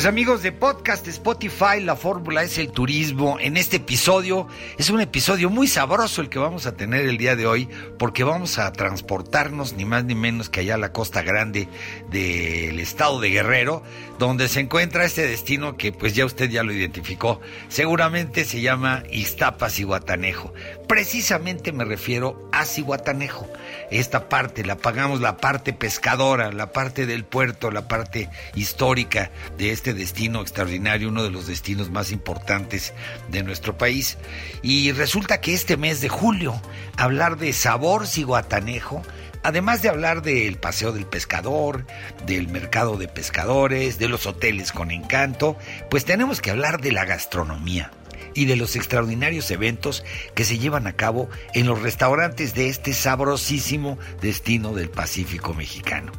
Pues amigos de podcast Spotify, la fórmula es el turismo. En este episodio es un episodio muy sabroso el que vamos a tener el día de hoy porque vamos a transportarnos ni más ni menos que allá a la costa grande del estado de Guerrero, donde se encuentra este destino que pues ya usted ya lo identificó. Seguramente se llama Iztapas y Guatanejo. Precisamente me refiero a Cihuatanejo. Esta parte, la pagamos la parte pescadora, la parte del puerto, la parte histórica de este destino extraordinario, uno de los destinos más importantes de nuestro país. Y resulta que este mes de julio, hablar de sabor Cihuatanejo, además de hablar del paseo del pescador, del mercado de pescadores, de los hoteles con encanto, pues tenemos que hablar de la gastronomía y de los extraordinarios eventos que se llevan a cabo en los restaurantes de este sabrosísimo destino del Pacífico mexicano.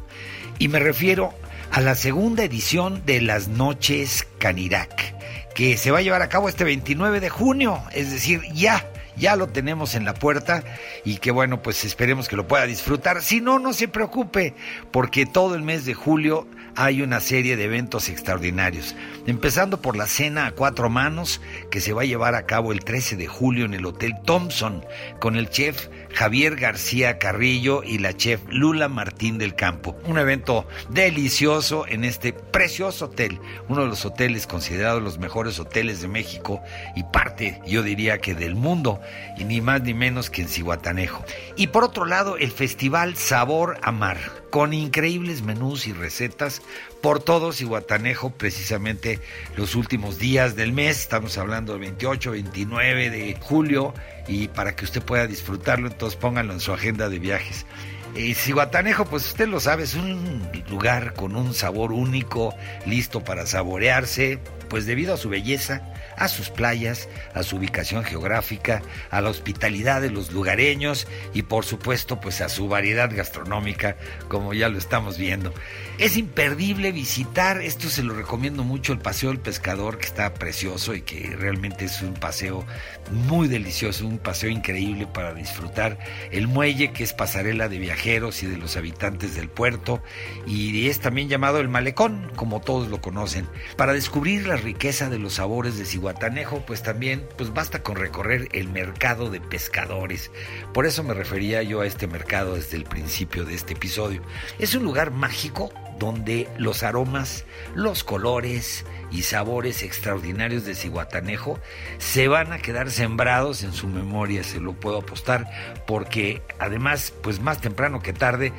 Y me refiero a la segunda edición de las Noches Canirac, que se va a llevar a cabo este 29 de junio, es decir, ya ya lo tenemos en la puerta y que bueno, pues esperemos que lo pueda disfrutar. Si no, no se preocupe, porque todo el mes de julio hay una serie de eventos extraordinarios. Empezando por la cena a cuatro manos que se va a llevar a cabo el 13 de julio en el Hotel Thompson con el chef Javier García Carrillo y la chef Lula Martín del Campo. Un evento delicioso en este precioso hotel, uno de los hoteles considerados los mejores hoteles de México y parte, yo diría que del mundo, y ni más ni menos que en Cihuatanejo. Y por otro lado, el Festival Sabor a Mar, con increíbles menús y recetas por todos y Guatanejo precisamente los últimos días del mes, estamos hablando del 28, 29 de julio y para que usted pueda disfrutarlo, entonces pónganlo en su agenda de viajes. Y Guatanejo, pues usted lo sabe, es un lugar con un sabor único, listo para saborearse, pues debido a su belleza, a sus playas, a su ubicación geográfica, a la hospitalidad de los lugareños y por supuesto pues a su variedad gastronómica, como ya lo estamos viendo. Es imperdible visitar, esto se lo recomiendo mucho, el Paseo del Pescador, que está precioso y que realmente es un paseo muy delicioso, un paseo increíble para disfrutar. El muelle, que es pasarela de viajeros y de los habitantes del puerto, y es también llamado el Malecón, como todos lo conocen. Para descubrir la riqueza de los sabores de Cihuatanejo, pues también pues basta con recorrer el mercado de pescadores. Por eso me refería yo a este mercado desde el principio de este episodio. Es un lugar mágico donde los aromas, los colores y sabores extraordinarios de Cihuatanejo se van a quedar sembrados en su memoria, se lo puedo apostar, porque además, pues más temprano que tarde,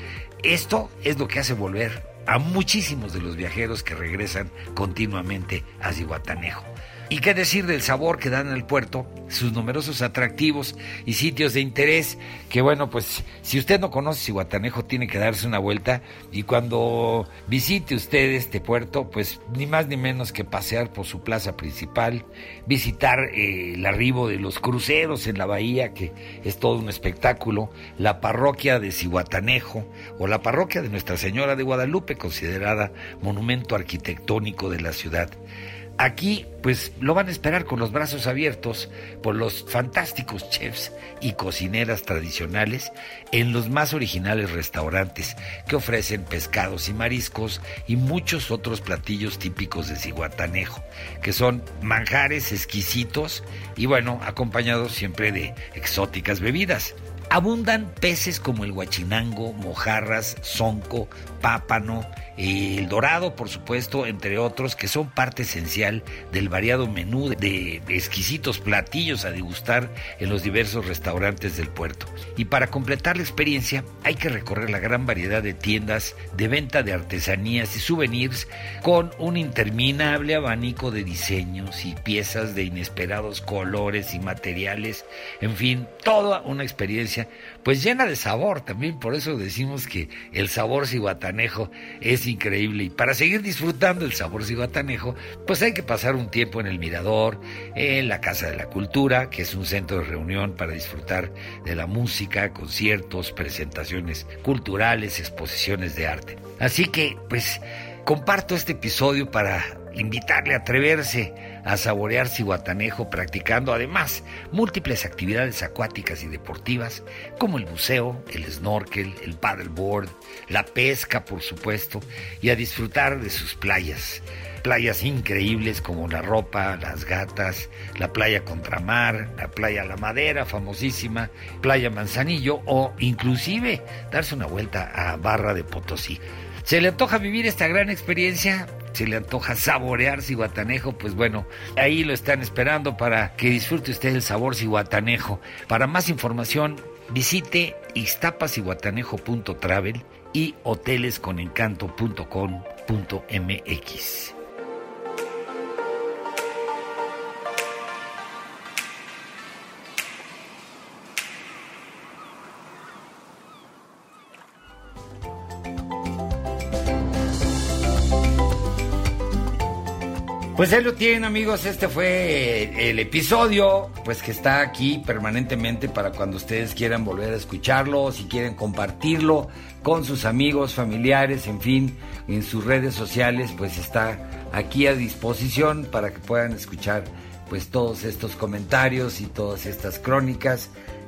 esto es lo que hace volver a muchísimos de los viajeros que regresan continuamente a Cihuatanejo. ¿Y qué decir del sabor que dan al puerto? Sus numerosos atractivos y sitios de interés, que bueno, pues si usted no conoce Cihuatanejo tiene que darse una vuelta y cuando visite usted este puerto, pues ni más ni menos que pasear por su plaza principal, visitar eh, el arribo de los cruceros en la bahía, que es todo un espectáculo, la parroquia de Cihuatanejo o la parroquia de Nuestra Señora de Guadalupe, considerada monumento arquitectónico de la ciudad. Aquí, pues lo van a esperar con los brazos abiertos por los fantásticos chefs y cocineras tradicionales en los más originales restaurantes que ofrecen pescados y mariscos y muchos otros platillos típicos de Cihuatanejo, que son manjares exquisitos y bueno, acompañados siempre de exóticas bebidas. Abundan peces como el guachinango, mojarras, zonco, pápano, el dorado, por supuesto, entre otros, que son parte esencial del variado menú de, exquisitos platillos a degustar en los diversos restaurantes del puerto. Y para completar la experiencia hay que recorrer la gran variedad de tiendas de venta de artesanías y souvenirs con un interminable abanico de diseños y piezas de inesperados colores y materiales, en fin, toda una experiencia pues llena de sabor también, por eso decimos que el sabor ciguatanejo es increíble y para seguir disfrutando el sabor ciguatanejo, pues hay que pasar un tiempo en el Mirador, en la Casa de la Cultura, que es un centro de reunión para disfrutar de la música, conciertos, presentaciones culturales, exposiciones de arte. Así que, pues, comparto este episodio para invitarle a atreverse a saborear Cihuatanejo practicando además múltiples actividades acuáticas y deportivas como el buceo, el snorkel, el paddleboard, la pesca por supuesto y a disfrutar de sus playas. Playas increíbles como La Ropa, Las Gatas, la playa Contramar, la playa La Madera, famosísima, playa Manzanillo o inclusive darse una vuelta a Barra de Potosí. ¿Se le antoja vivir esta gran experiencia? ¿Se le antoja saborear ciguatanejo? Pues bueno, ahí lo están esperando para que disfrute usted el sabor ciguatanejo. Para más información, visite iztapaciguatanejo.travel y hotelesconencanto.com.mx. Pues ahí lo tienen amigos, este fue el episodio, pues que está aquí permanentemente para cuando ustedes quieran volver a escucharlo, si quieren compartirlo con sus amigos, familiares, en fin, en sus redes sociales, pues está aquí a disposición para que puedan escuchar pues todos estos comentarios y todas estas crónicas